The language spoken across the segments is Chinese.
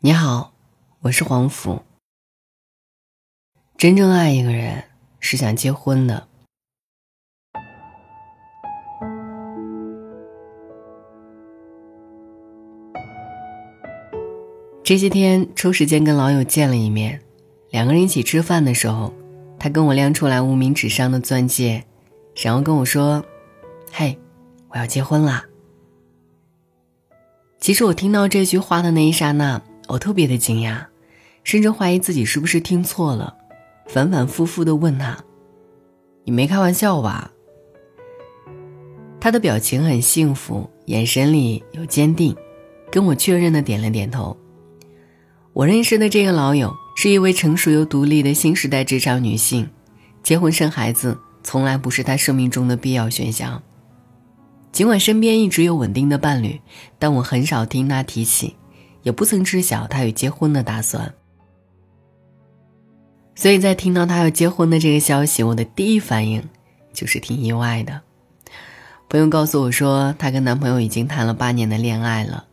你好，我是黄甫。真正爱一个人是想结婚的。这些天抽时间跟老友见了一面，两个人一起吃饭的时候，他跟我亮出来无名指上的钻戒，然后跟我说：“嘿，我要结婚啦。”其实我听到这句话的那一刹那。我特别的惊讶，甚至怀疑自己是不是听错了，反反复复的问他：“你没开玩笑吧？”他的表情很幸福，眼神里有坚定，跟我确认的点了点头。我认识的这个老友是一位成熟又独立的新时代职场女性，结婚生孩子从来不是她生命中的必要选项。尽管身边一直有稳定的伴侣，但我很少听她提起。也不曾知晓他有结婚的打算，所以在听到他要结婚的这个消息，我的第一反应就是挺意外的。朋友告诉我说，她跟男朋友已经谈了八年的恋爱了，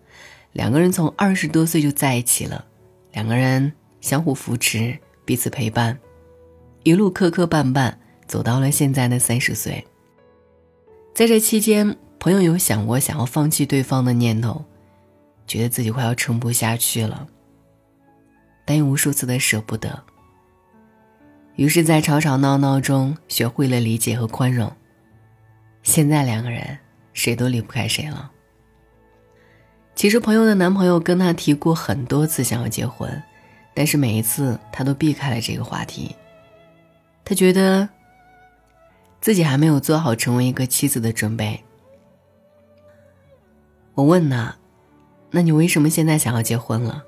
两个人从二十多岁就在一起了，两个人相互扶持，彼此陪伴，一路磕磕绊绊走到了现在的三十岁。在这期间，朋友有想过想要放弃对方的念头。觉得自己快要撑不下去了，但又无数次的舍不得。于是，在吵吵闹闹中，学会了理解和宽容。现在两个人谁都离不开谁了。其实，朋友的男朋友跟她提过很多次想要结婚，但是每一次她都避开了这个话题。她觉得自己还没有做好成为一个妻子的准备。我问她。那你为什么现在想要结婚了？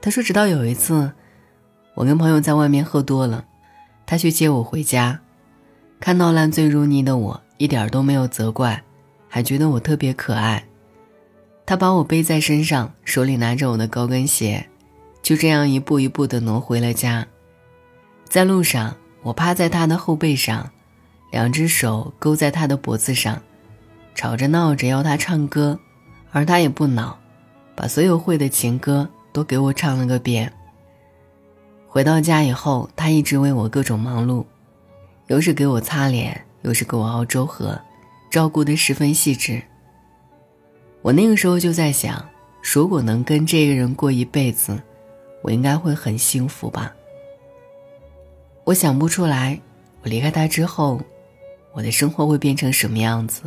他说：“直到有一次，我跟朋友在外面喝多了，他去接我回家，看到烂醉如泥的我，一点都没有责怪，还觉得我特别可爱。他把我背在身上，手里拿着我的高跟鞋，就这样一步一步的挪回了家。在路上，我趴在他的后背上，两只手勾在他的脖子上，吵着闹着要他唱歌。”而他也不恼，把所有会的情歌都给我唱了个遍。回到家以后，他一直为我各种忙碌，又是给我擦脸，又是给我熬粥喝，照顾的十分细致。我那个时候就在想，如果能跟这个人过一辈子，我应该会很幸福吧。我想不出来，我离开他之后，我的生活会变成什么样子。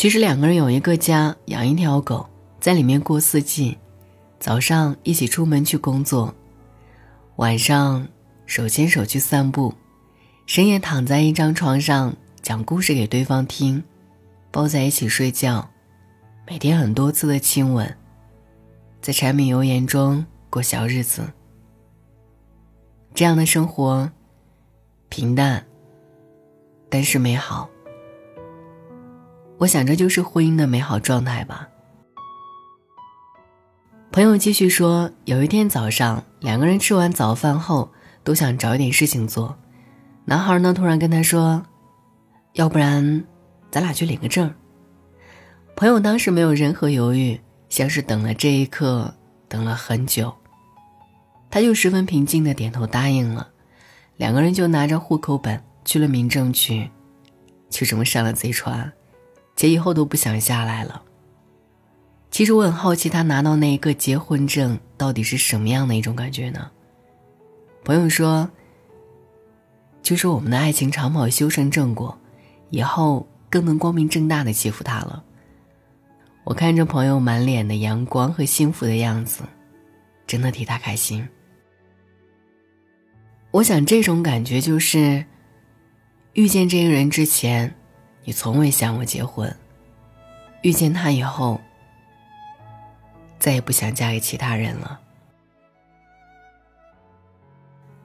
其实两个人有一个家，养一条狗，在里面过四季。早上一起出门去工作，晚上手牵手去散步，深夜躺在一张床上讲故事给对方听，抱在一起睡觉，每天很多次的亲吻，在柴米油盐中过小日子。这样的生活，平淡，但是美好。我想，这就是婚姻的美好状态吧。朋友继续说，有一天早上，两个人吃完早饭后，都想找一点事情做。男孩呢，突然跟他说：“要不然，咱俩去领个证。”朋友当时没有任何犹豫，像是等了这一刻，等了很久。他就十分平静的点头答应了。两个人就拿着户口本去了民政局，就这么上了贼船。姐以后都不想下来了。其实我很好奇，他拿到那一个结婚证到底是什么样的一种感觉呢？朋友说，就是我们的爱情长跑修成正果，以后更能光明正大的欺负他了。我看着朋友满脸的阳光和幸福的样子，真的替他开心。我想这种感觉就是，遇见这个人之前。从未想过结婚，遇见他以后，再也不想嫁给其他人了。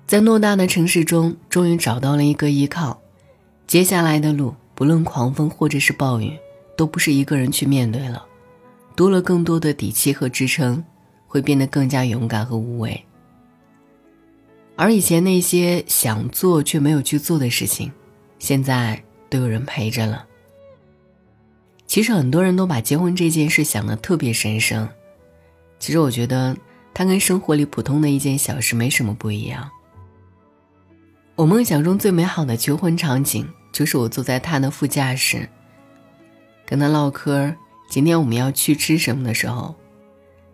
在偌大的城市中，终于找到了一个依靠，接下来的路，不论狂风或者是暴雨，都不是一个人去面对了，多了更多的底气和支撑，会变得更加勇敢和无畏。而以前那些想做却没有去做的事情，现在。都有人陪着了。其实很多人都把结婚这件事想的特别神圣，其实我觉得，它跟生活里普通的一件小事没什么不一样。我梦想中最美好的求婚场景，就是我坐在他的副驾驶，跟他唠嗑，今天我们要去吃什么的时候，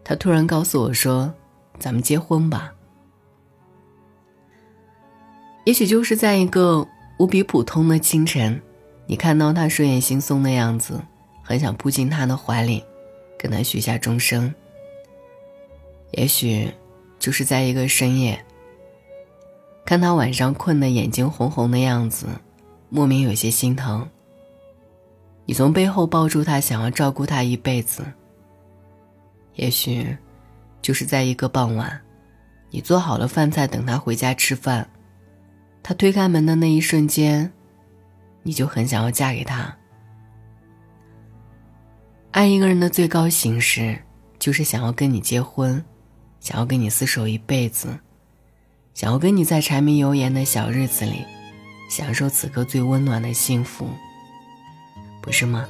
他突然告诉我说：“咱们结婚吧。”也许就是在一个无比普通的清晨，你看到他睡眼惺忪的样子，很想扑进他的怀里，跟他许下终生。也许，就是在一个深夜。看他晚上困得眼睛红红的样子，莫名有些心疼。你从背后抱住他，想要照顾他一辈子。也许，就是在一个傍晚，你做好了饭菜等他回家吃饭，他推开门的那一瞬间，你就很想要嫁给他。爱一个人的最高形式，就是想要跟你结婚，想要跟你厮守一辈子。想要跟你在柴米油盐的小日子里，享受此刻最温暖的幸福，不是吗？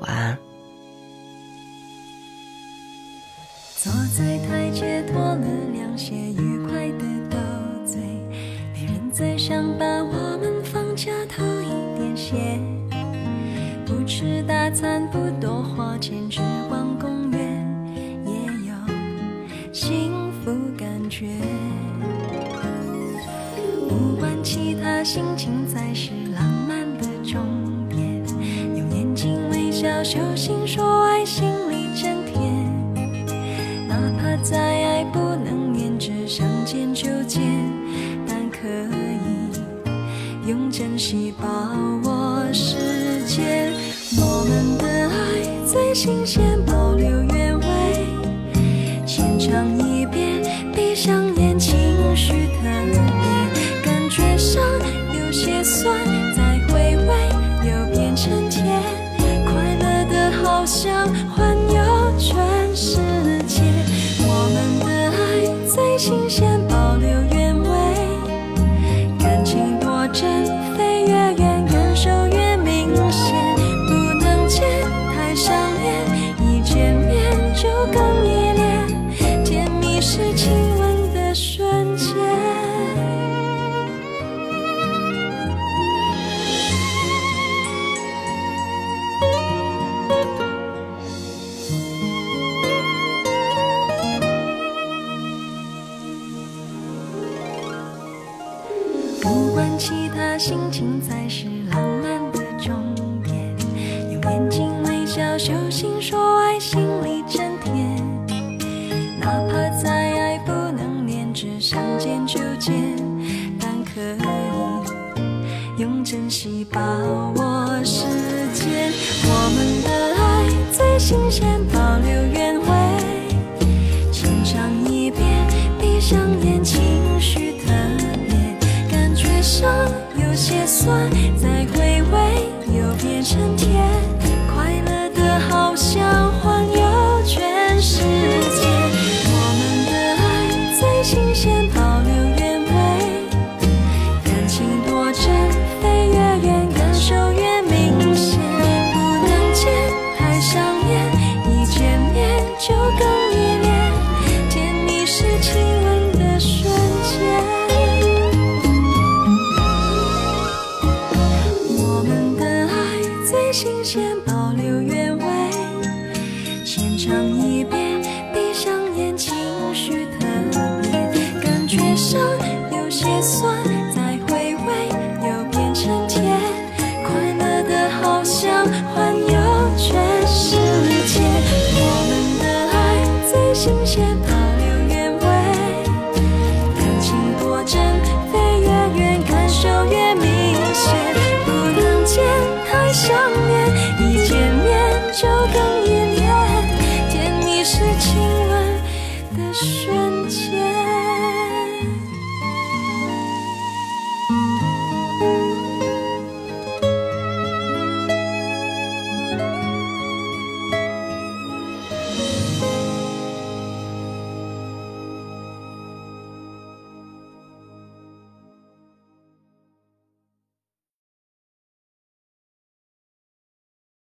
晚安。坐在台阶脱了凉鞋，加偷一点鞋，不吃大餐，不多花钱，只逛公园，也有幸福感。觉，不管其他，心情才是浪漫的终点。用眼睛微笑，手心说起把握时间。我们的爱最新鲜，其他，心情才是浪漫的终点。用眼睛微笑，手心说爱，心里真甜。哪怕再爱不能连着，想见就见，但可以用珍惜把握时间。我们的爱最新鲜，酸，